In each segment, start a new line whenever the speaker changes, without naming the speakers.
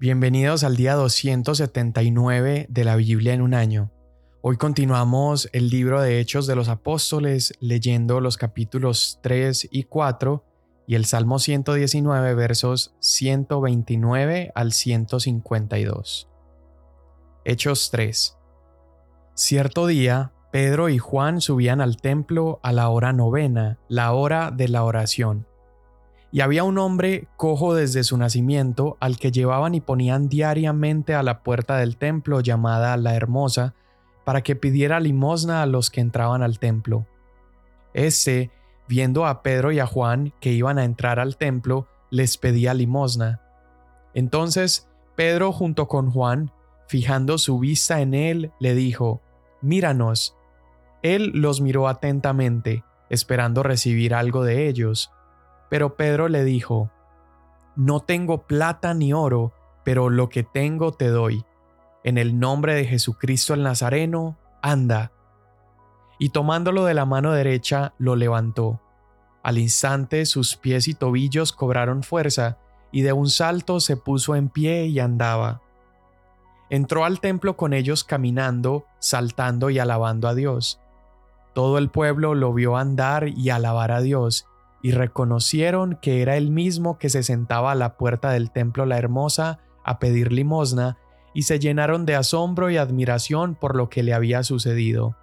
Bienvenidos al día 279 de la Biblia en un año. Hoy continuamos el libro de Hechos de los Apóstoles leyendo los capítulos 3 y 4 y el Salmo 119 versos 129 al 152. Hechos 3. Cierto día, Pedro y Juan subían al templo a la hora novena, la hora de la oración y había un hombre cojo desde su nacimiento al que llevaban y ponían diariamente a la puerta del templo llamada la Hermosa, para que pidiera limosna a los que entraban al templo. Este, viendo a Pedro y a Juan que iban a entrar al templo, les pedía limosna. Entonces Pedro junto con Juan, fijando su vista en él, le dijo, Míranos. Él los miró atentamente, esperando recibir algo de ellos pero Pedro le dijo, No tengo plata ni oro, pero lo que tengo te doy. En el nombre de Jesucristo el Nazareno, anda. Y tomándolo de la mano derecha, lo levantó. Al instante sus pies y tobillos cobraron fuerza, y de un salto se puso en pie y andaba. Entró al templo con ellos caminando, saltando y alabando a Dios. Todo el pueblo lo vio andar y alabar a Dios, y reconocieron que era el mismo que se sentaba a la puerta del templo La Hermosa a pedir limosna, y se llenaron de asombro y admiración por lo que le había sucedido.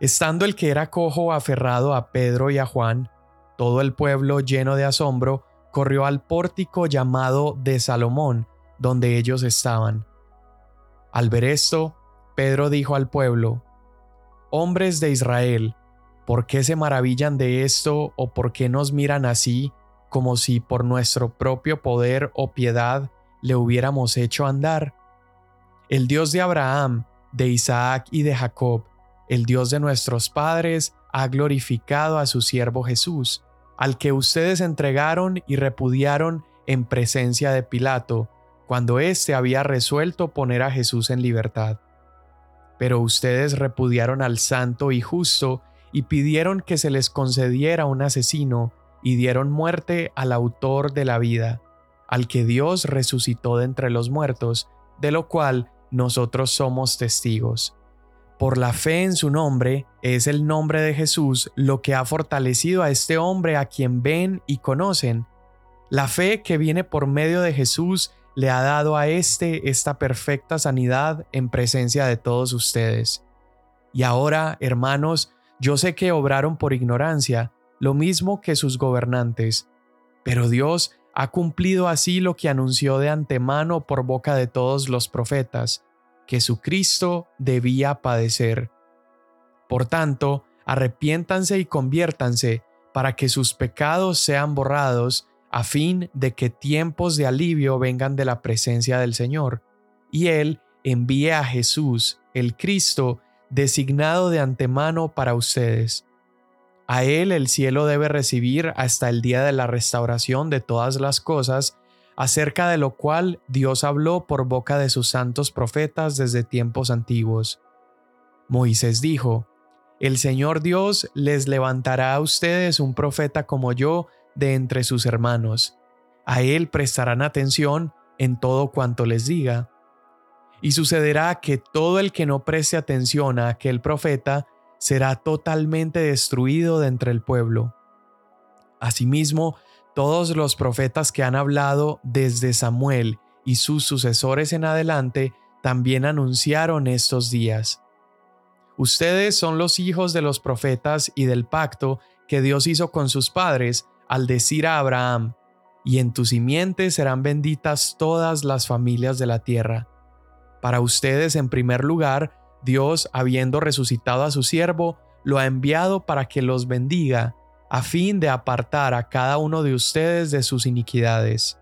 Estando el que era cojo aferrado a Pedro y a Juan, todo el pueblo lleno de asombro corrió al pórtico llamado de Salomón, donde ellos estaban. Al ver esto, Pedro dijo al pueblo, Hombres de Israel, ¿Por qué se maravillan de esto o por qué nos miran así, como si por nuestro propio poder o piedad le hubiéramos hecho andar? El Dios de Abraham, de Isaac y de Jacob, el Dios de nuestros padres, ha glorificado a su siervo Jesús, al que ustedes entregaron y repudiaron en presencia de Pilato, cuando éste había resuelto poner a Jesús en libertad. Pero ustedes repudiaron al santo y justo y pidieron que se les concediera un asesino y dieron muerte al autor de la vida, al que Dios resucitó de entre los muertos, de lo cual nosotros somos testigos. Por la fe en su nombre, es el nombre de Jesús lo que ha fortalecido a este hombre a quien ven y conocen. La fe que viene por medio de Jesús le ha dado a éste esta perfecta sanidad en presencia de todos ustedes. Y ahora, hermanos, yo sé que obraron por ignorancia, lo mismo que sus gobernantes, pero Dios ha cumplido así lo que anunció de antemano por boca de todos los profetas, que su Cristo debía padecer. Por tanto, arrepiéntanse y conviértanse para que sus pecados sean borrados, a fin de que tiempos de alivio vengan de la presencia del Señor, y Él envíe a Jesús, el Cristo, designado de antemano para ustedes. A Él el cielo debe recibir hasta el día de la restauración de todas las cosas, acerca de lo cual Dios habló por boca de sus santos profetas desde tiempos antiguos. Moisés dijo, El Señor Dios les levantará a ustedes un profeta como yo de entre sus hermanos. A Él prestarán atención en todo cuanto les diga y sucederá que todo el que no preste atención a aquel profeta será totalmente destruido de entre el pueblo. Asimismo, todos los profetas que han hablado desde Samuel y sus sucesores en adelante también anunciaron estos días. Ustedes son los hijos de los profetas y del pacto que Dios hizo con sus padres al decir a Abraham, y en tu simiente serán benditas todas las familias de la tierra. Para ustedes, en primer lugar, Dios, habiendo resucitado a su siervo, lo ha enviado para que los bendiga, a fin de apartar a cada uno de ustedes de sus iniquidades.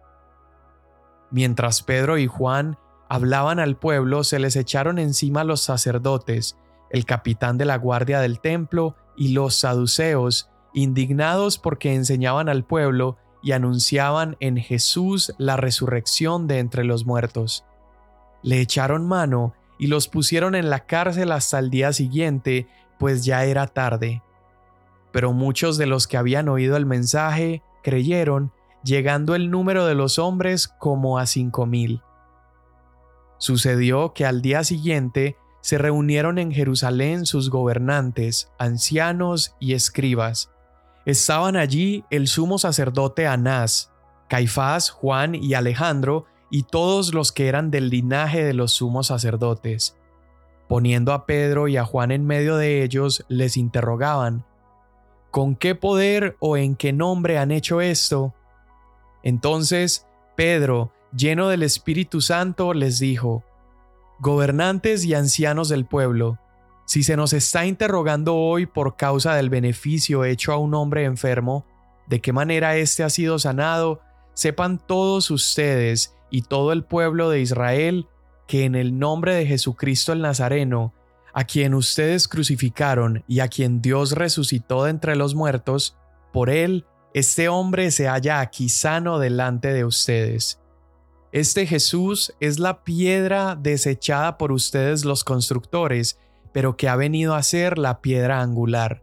Mientras Pedro y Juan hablaban al pueblo, se les echaron encima los sacerdotes, el capitán de la guardia del templo y los saduceos, indignados porque enseñaban al pueblo y anunciaban en Jesús la resurrección de entre los muertos le echaron mano y los pusieron en la cárcel hasta el día siguiente, pues ya era tarde. Pero muchos de los que habían oído el mensaje creyeron, llegando el número de los hombres como a cinco mil. Sucedió que al día siguiente se reunieron en Jerusalén sus gobernantes, ancianos y escribas. Estaban allí el sumo sacerdote Anás, Caifás, Juan y Alejandro, y todos los que eran del linaje de los sumos sacerdotes. Poniendo a Pedro y a Juan en medio de ellos, les interrogaban, ¿Con qué poder o en qué nombre han hecho esto? Entonces Pedro, lleno del Espíritu Santo, les dijo, Gobernantes y ancianos del pueblo, si se nos está interrogando hoy por causa del beneficio hecho a un hombre enfermo, de qué manera éste ha sido sanado, sepan todos ustedes y todo el pueblo de Israel que en el nombre de Jesucristo el Nazareno, a quien ustedes crucificaron y a quien Dios resucitó de entre los muertos, por él este hombre se halla aquí sano delante de ustedes. Este Jesús es la piedra desechada por ustedes los constructores, pero que ha venido a ser la piedra angular.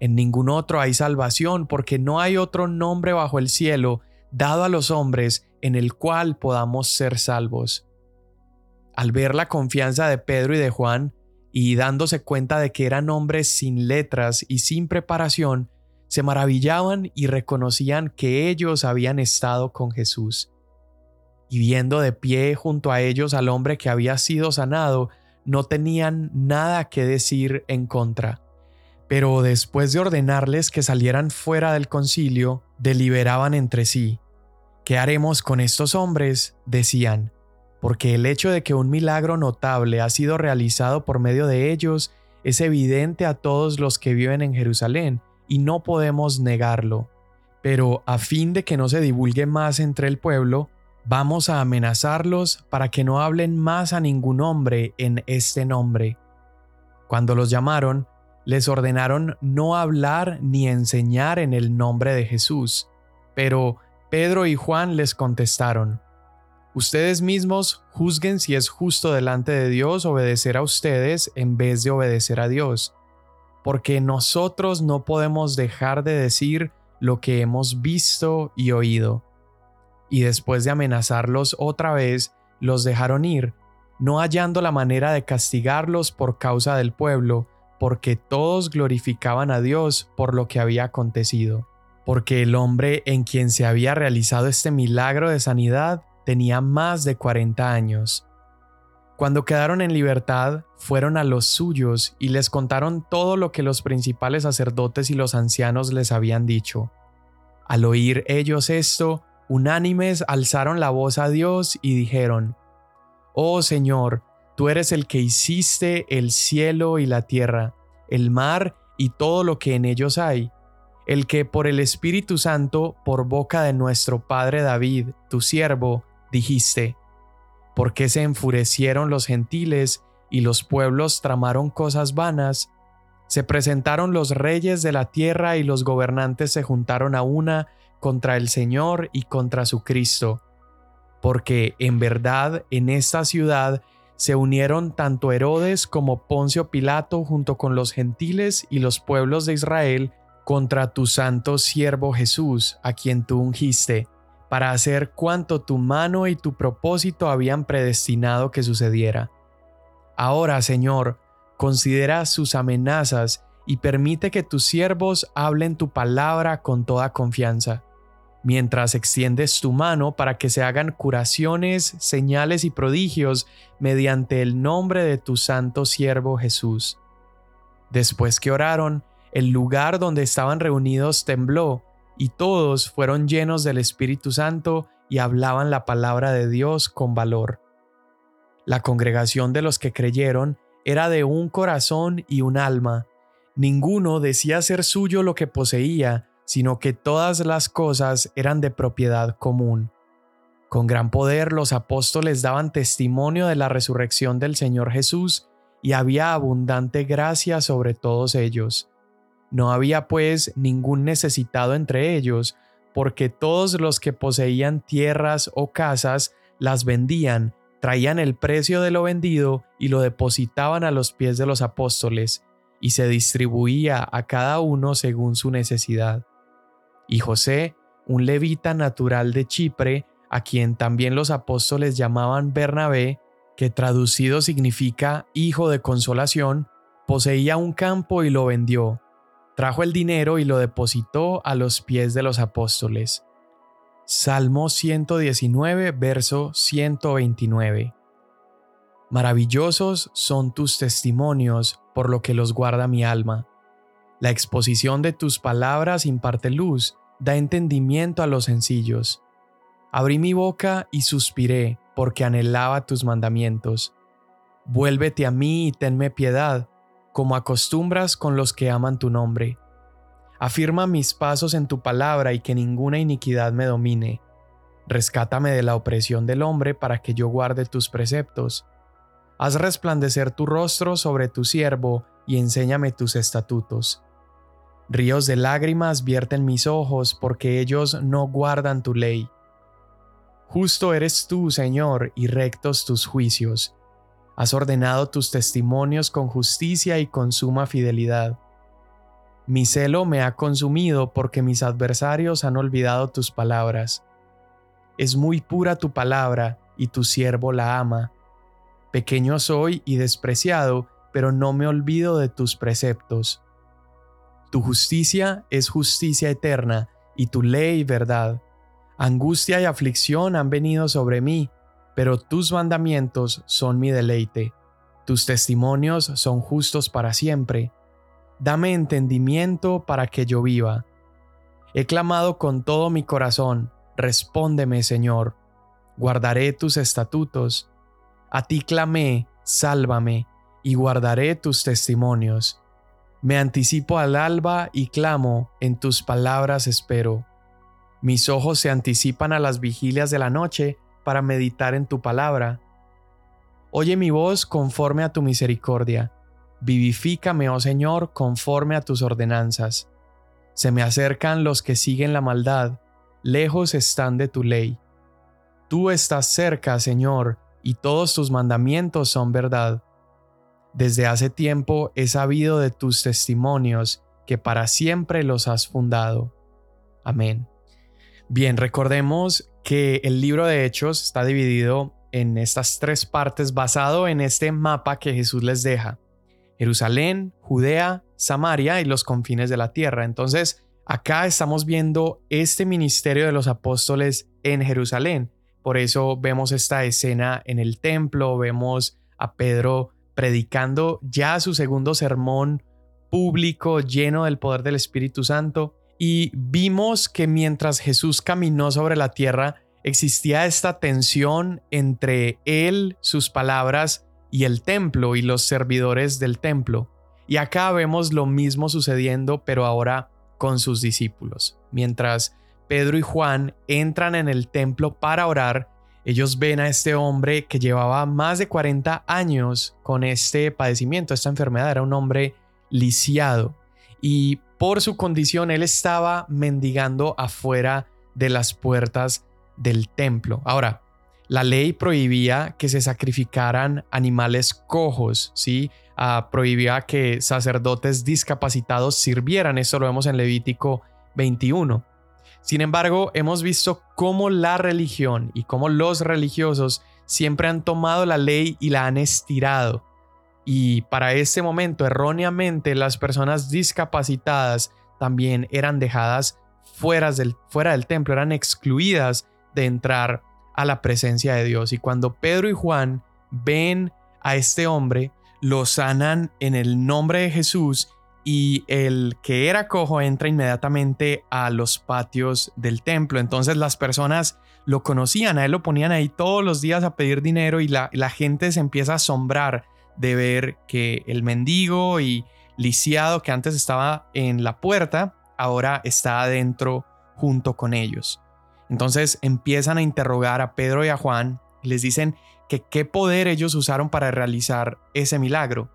En ningún otro hay salvación, porque no hay otro nombre bajo el cielo dado a los hombres en el cual podamos ser salvos. Al ver la confianza de Pedro y de Juan, y dándose cuenta de que eran hombres sin letras y sin preparación, se maravillaban y reconocían que ellos habían estado con Jesús. Y viendo de pie junto a ellos al hombre que había sido sanado, no tenían nada que decir en contra. Pero después de ordenarles que salieran fuera del concilio, deliberaban entre sí. ¿Qué haremos con estos hombres? decían porque el hecho de que un milagro notable ha sido realizado por medio de ellos es evidente a todos los que viven en Jerusalén, y no podemos negarlo. Pero a fin de que no se divulgue más entre el pueblo, vamos a amenazarlos para que no hablen más a ningún hombre en este nombre. Cuando los llamaron, les ordenaron no hablar ni enseñar en el nombre de Jesús. Pero Pedro y Juan les contestaron, Ustedes mismos juzguen si es justo delante de Dios obedecer a ustedes en vez de obedecer a Dios, porque nosotros no podemos dejar de decir lo que hemos visto y oído. Y después de amenazarlos otra vez, los dejaron ir, no hallando la manera de castigarlos por causa del pueblo, porque todos glorificaban a Dios por lo que había acontecido. Porque el hombre en quien se había realizado este milagro de sanidad tenía más de 40 años. Cuando quedaron en libertad, fueron a los suyos y les contaron todo lo que los principales sacerdotes y los ancianos les habían dicho. Al oír ellos esto, unánimes alzaron la voz a Dios y dijeron, Oh Señor, tú eres el que hiciste el cielo y la tierra, el mar y todo lo que en ellos hay, el que por el Espíritu Santo, por boca de nuestro Padre David, tu siervo, dijiste, ¿por qué se enfurecieron los gentiles y los pueblos tramaron cosas vanas? Se presentaron los reyes de la tierra y los gobernantes se juntaron a una contra el Señor y contra su Cristo. Porque en verdad en esta ciudad se unieron tanto Herodes como Poncio Pilato junto con los gentiles y los pueblos de Israel contra tu santo siervo Jesús, a quien tú ungiste para hacer cuanto tu mano y tu propósito habían predestinado que sucediera. Ahora, Señor, considera sus amenazas y permite que tus siervos hablen tu palabra con toda confianza, mientras extiendes tu mano para que se hagan curaciones, señales y prodigios mediante el nombre de tu santo siervo Jesús. Después que oraron, el lugar donde estaban reunidos tembló, y todos fueron llenos del Espíritu Santo y hablaban la palabra de Dios con valor. La congregación de los que creyeron era de un corazón y un alma. Ninguno decía ser suyo lo que poseía, sino que todas las cosas eran de propiedad común. Con gran poder los apóstoles daban testimonio de la resurrección del Señor Jesús, y había abundante gracia sobre todos ellos. No había pues ningún necesitado entre ellos, porque todos los que poseían tierras o casas las vendían, traían el precio de lo vendido y lo depositaban a los pies de los apóstoles, y se distribuía a cada uno según su necesidad. Y José, un levita natural de Chipre, a quien también los apóstoles llamaban Bernabé, que traducido significa hijo de consolación, poseía un campo y lo vendió. Trajo el dinero y lo depositó a los pies de los apóstoles. Salmo 119, verso 129. Maravillosos son tus testimonios, por lo que los guarda mi alma. La exposición de tus palabras imparte luz, da entendimiento a los sencillos. Abrí mi boca y suspiré, porque anhelaba tus mandamientos. Vuélvete a mí y tenme piedad, como acostumbras con los que aman tu nombre. Afirma mis pasos en tu palabra y que ninguna iniquidad me domine. Rescátame de la opresión del hombre para que yo guarde tus preceptos. Haz resplandecer tu rostro sobre tu siervo y enséñame tus estatutos. Ríos de lágrimas vierten mis ojos porque ellos no guardan tu ley. Justo eres tú, Señor, y rectos tus juicios. Has ordenado tus testimonios con justicia y con suma fidelidad. Mi celo me ha consumido porque mis adversarios han olvidado tus palabras. Es muy pura tu palabra, y tu siervo la ama. Pequeño soy y despreciado, pero no me olvido de tus preceptos. Tu justicia es justicia eterna, y tu ley verdad. Angustia y aflicción han venido sobre mí, pero tus mandamientos son mi deleite. Tus testimonios son justos para siempre. Dame entendimiento para que yo viva. He clamado con todo mi corazón, respóndeme, Señor. Guardaré tus estatutos. A ti clamé, sálvame, y guardaré tus testimonios. Me anticipo al alba y clamo, en tus palabras espero. Mis ojos se anticipan a las vigilias de la noche para meditar en tu palabra. Oye mi voz conforme a tu misericordia. Vivifícame, oh Señor, conforme a tus ordenanzas. Se me acercan los que siguen la maldad, lejos están de tu ley. Tú estás cerca, Señor, y todos tus mandamientos son verdad. Desde hace tiempo he sabido de tus testimonios, que para siempre los has fundado. Amén. Bien, recordemos que el libro de Hechos está dividido en estas tres partes basado en este mapa que Jesús les deja. Jerusalén, Judea, Samaria y los confines de la tierra. Entonces, acá estamos viendo este ministerio de los apóstoles en Jerusalén. Por eso vemos esta escena en el templo, vemos a Pedro predicando ya su segundo sermón público lleno del poder del Espíritu Santo y vimos que mientras Jesús caminó sobre la tierra existía esta tensión entre él, sus palabras y el templo y los servidores del templo. Y acá vemos lo mismo sucediendo pero ahora con sus discípulos. Mientras Pedro y Juan entran en el templo para orar, ellos ven a este hombre que llevaba más de 40 años con este padecimiento, esta enfermedad, era un hombre lisiado y por su condición él estaba mendigando afuera de las puertas del templo. Ahora, la ley prohibía que se sacrificaran animales cojos, ¿sí? Ah, prohibía que sacerdotes discapacitados sirvieran, esto lo vemos en Levítico 21. Sin embargo, hemos visto cómo la religión y cómo los religiosos siempre han tomado la ley y la han estirado. Y para este momento, erróneamente, las personas discapacitadas también eran dejadas fuera del, fuera del templo, eran excluidas de entrar a la presencia de Dios. Y cuando Pedro y Juan ven a este hombre, lo sanan en el nombre de Jesús y el que era cojo entra inmediatamente a los patios del templo. Entonces las personas lo conocían, a él lo ponían ahí todos los días a pedir dinero y la, la gente se empieza a asombrar de ver que el mendigo y lisiado que antes estaba en la puerta, ahora está adentro junto con ellos. Entonces empiezan a interrogar a Pedro y a Juan, les dicen que qué poder ellos usaron para realizar ese milagro.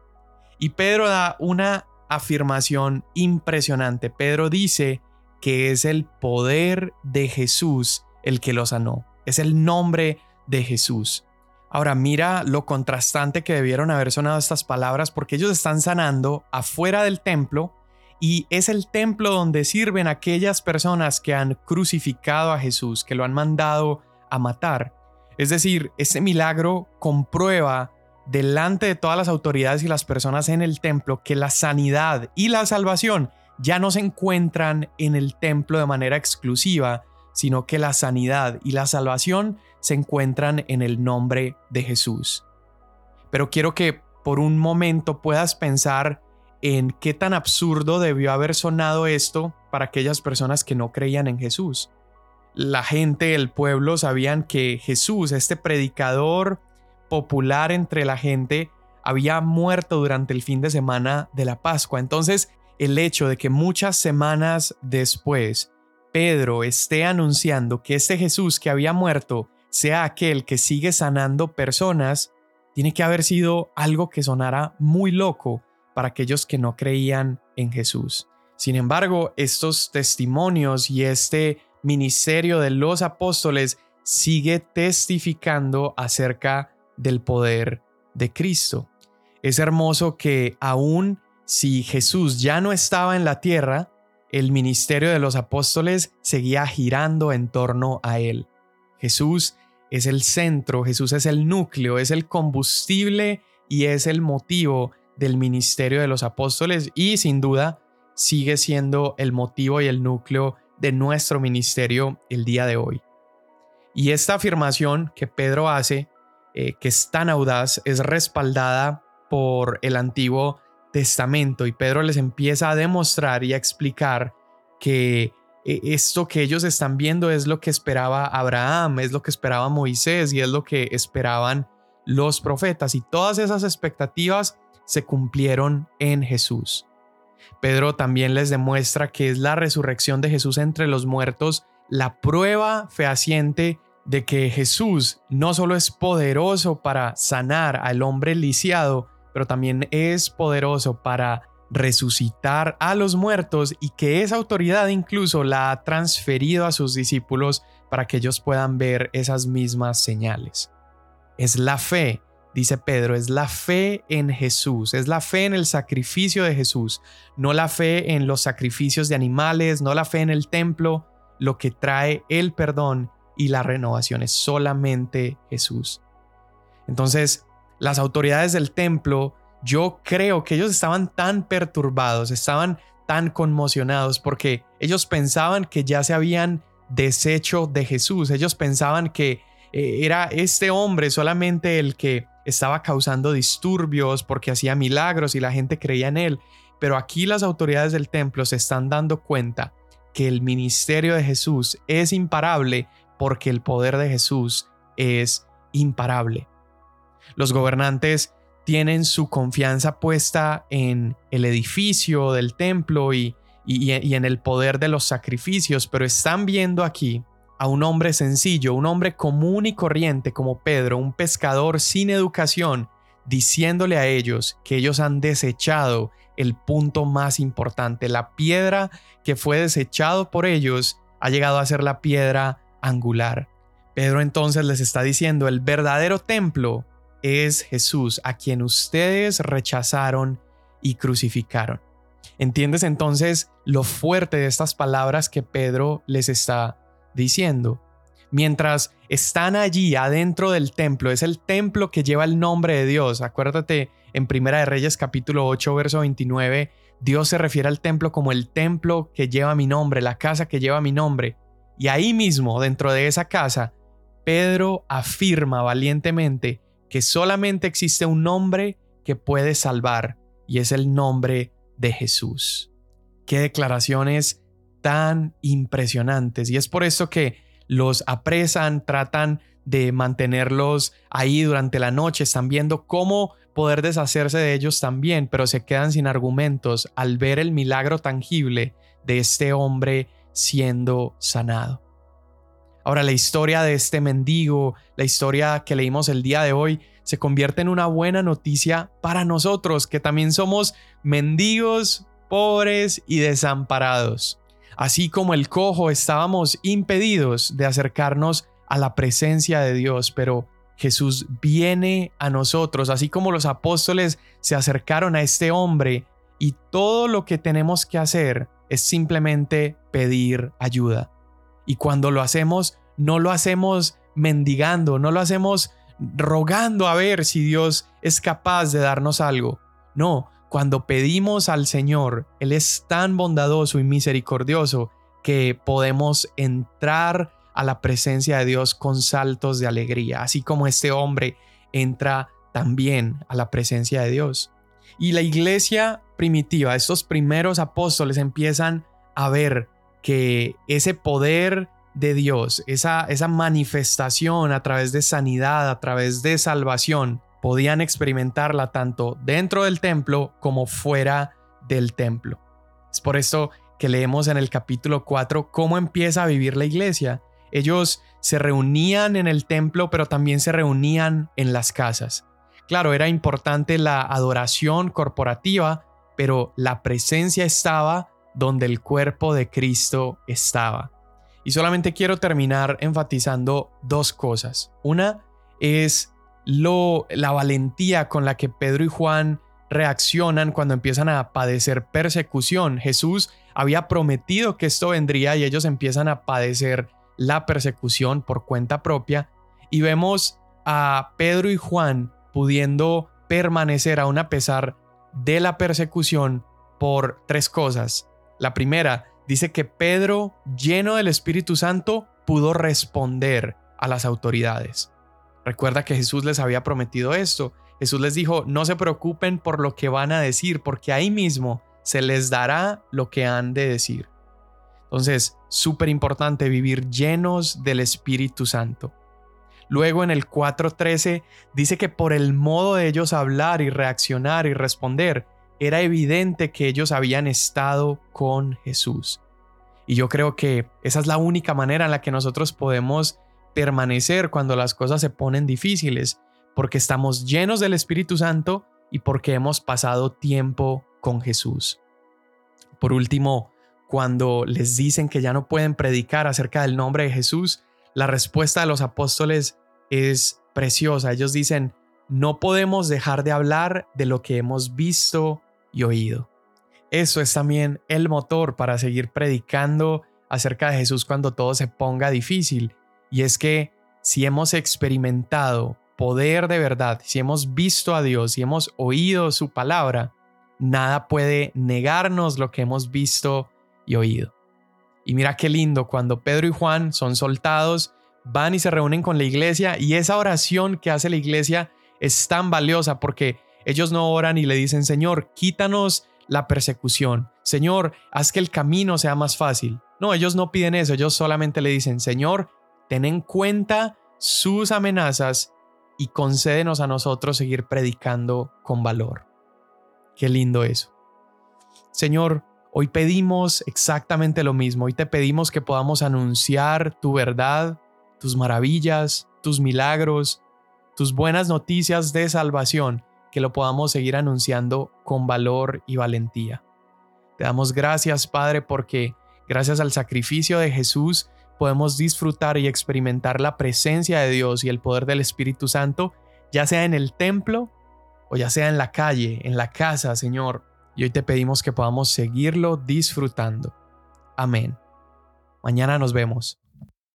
Y Pedro da una afirmación impresionante. Pedro dice que es el poder de Jesús el que lo sanó. Es el nombre de Jesús. Ahora mira lo contrastante que debieron haber sonado estas palabras porque ellos están sanando afuera del templo y es el templo donde sirven aquellas personas que han crucificado a Jesús, que lo han mandado a matar. Es decir, ese milagro comprueba delante de todas las autoridades y las personas en el templo que la sanidad y la salvación ya no se encuentran en el templo de manera exclusiva, sino que la sanidad y la salvación se encuentran en el nombre de Jesús. Pero quiero que por un momento puedas pensar en qué tan absurdo debió haber sonado esto para aquellas personas que no creían en Jesús. La gente, el pueblo sabían que Jesús, este predicador popular entre la gente, había muerto durante el fin de semana de la Pascua. Entonces, el hecho de que muchas semanas después Pedro esté anunciando que este Jesús que había muerto sea aquel que sigue sanando personas, tiene que haber sido algo que sonara muy loco para aquellos que no creían en Jesús. Sin embargo, estos testimonios y este ministerio de los apóstoles sigue testificando acerca del poder de Cristo. Es hermoso que aún si Jesús ya no estaba en la tierra, el ministerio de los apóstoles seguía girando en torno a él. Jesús es el centro, Jesús es el núcleo, es el combustible y es el motivo del ministerio de los apóstoles y sin duda sigue siendo el motivo y el núcleo de nuestro ministerio el día de hoy. Y esta afirmación que Pedro hace, eh, que es tan audaz, es respaldada por el Antiguo Testamento y Pedro les empieza a demostrar y a explicar que eh, esto que ellos están viendo es lo que esperaba Abraham, es lo que esperaba Moisés y es lo que esperaban los profetas y todas esas expectativas se cumplieron en Jesús. Pedro también les demuestra que es la resurrección de Jesús entre los muertos la prueba fehaciente de que Jesús no solo es poderoso para sanar al hombre lisiado, pero también es poderoso para resucitar a los muertos y que esa autoridad incluso la ha transferido a sus discípulos para que ellos puedan ver esas mismas señales. Es la fe, dice Pedro, es la fe en Jesús, es la fe en el sacrificio de Jesús, no la fe en los sacrificios de animales, no la fe en el templo, lo que trae el perdón y la renovación es solamente Jesús. Entonces, las autoridades del templo, yo creo que ellos estaban tan perturbados, estaban tan conmocionados porque ellos pensaban que ya se habían deshecho de Jesús, ellos pensaban que eh, era este hombre solamente el que estaba causando disturbios porque hacía milagros y la gente creía en él, pero aquí las autoridades del templo se están dando cuenta que el ministerio de Jesús es imparable porque el poder de Jesús es imparable. Los gobernantes tienen su confianza puesta en el edificio del templo y, en el poder de los sacrificios, pero están viendo aquí a un hombre sencillo, un hombre común y corriente como Pedro, un pescador sin educación, diciéndole a ellos que ellos han desechado el punto más importante. La piedra que fue desechado por ellos ha llegado a ser la piedra angular. Pedro entonces les está diciendo, el verdadero templo es Jesús, a quien ustedes rechazaron y crucificaron. ¿Entiendes entonces lo fuerte de estas palabras que Pedro les está diciendo? Mientras están allí adentro del templo, es el templo que lleva el nombre de Dios. Acuérdate en Primera de Reyes capítulo 8 verso 29, Dios se refiere al templo como el templo que lleva mi nombre, la casa que lleva mi nombre. Y ahí mismo, dentro de esa casa, Pedro afirma valientemente que solamente existe un nombre que puede salvar y es el nombre de Jesús. Qué declaraciones tan impresionantes. Y es por eso que los apresan, tratan de mantenerlos ahí durante la noche, están viendo cómo poder deshacerse de ellos también, pero se quedan sin argumentos al ver el milagro tangible de este hombre siendo sanado. Ahora la historia de este mendigo, la historia que leímos el día de hoy, se convierte en una buena noticia para nosotros, que también somos mendigos, pobres y desamparados. Así como el cojo estábamos impedidos de acercarnos a la presencia de Dios, pero Jesús viene a nosotros, así como los apóstoles se acercaron a este hombre y todo lo que tenemos que hacer es simplemente pedir ayuda. Y cuando lo hacemos, no lo hacemos mendigando, no lo hacemos rogando a ver si Dios es capaz de darnos algo. No, cuando pedimos al Señor, Él es tan bondadoso y misericordioso que podemos entrar a la presencia de Dios con saltos de alegría, así como este hombre entra también a la presencia de Dios. Y la iglesia primitiva, estos primeros apóstoles empiezan a ver que ese poder de Dios, esa, esa manifestación a través de sanidad, a través de salvación, podían experimentarla tanto dentro del templo como fuera del templo. Es por esto que leemos en el capítulo 4 cómo empieza a vivir la iglesia. Ellos se reunían en el templo, pero también se reunían en las casas. Claro, era importante la adoración corporativa, pero la presencia estaba donde el cuerpo de Cristo estaba. Y solamente quiero terminar enfatizando dos cosas. Una es lo, la valentía con la que Pedro y Juan reaccionan cuando empiezan a padecer persecución. Jesús había prometido que esto vendría y ellos empiezan a padecer la persecución por cuenta propia. Y vemos a Pedro y Juan pudiendo permanecer aún a pesar de la persecución por tres cosas. La primera, dice que Pedro, lleno del Espíritu Santo, pudo responder a las autoridades. Recuerda que Jesús les había prometido esto. Jesús les dijo, no se preocupen por lo que van a decir, porque ahí mismo se les dará lo que han de decir. Entonces, súper importante vivir llenos del Espíritu Santo. Luego en el 4.13 dice que por el modo de ellos hablar y reaccionar y responder, era evidente que ellos habían estado con Jesús. Y yo creo que esa es la única manera en la que nosotros podemos permanecer cuando las cosas se ponen difíciles, porque estamos llenos del Espíritu Santo y porque hemos pasado tiempo con Jesús. Por último, cuando les dicen que ya no pueden predicar acerca del nombre de Jesús, la respuesta de los apóstoles es preciosa. Ellos dicen, no podemos dejar de hablar de lo que hemos visto y oído. Eso es también el motor para seguir predicando acerca de Jesús cuando todo se ponga difícil. Y es que si hemos experimentado poder de verdad, si hemos visto a Dios, si hemos oído su palabra, nada puede negarnos lo que hemos visto y oído. Y mira qué lindo cuando Pedro y Juan son soltados, van y se reúnen con la iglesia y esa oración que hace la iglesia es tan valiosa porque ellos no oran y le dicen, Señor, quítanos la persecución. Señor, haz que el camino sea más fácil. No, ellos no piden eso, ellos solamente le dicen, Señor, ten en cuenta sus amenazas y concédenos a nosotros seguir predicando con valor. Qué lindo eso. Señor, hoy pedimos exactamente lo mismo. Hoy te pedimos que podamos anunciar tu verdad, tus maravillas, tus milagros, tus buenas noticias de salvación que lo podamos seguir anunciando con valor y valentía. Te damos gracias, Padre, porque gracias al sacrificio de Jesús podemos disfrutar y experimentar la presencia de Dios y el poder del Espíritu Santo, ya sea en el templo o ya sea en la calle, en la casa, Señor. Y hoy te pedimos que podamos seguirlo disfrutando. Amén. Mañana nos vemos.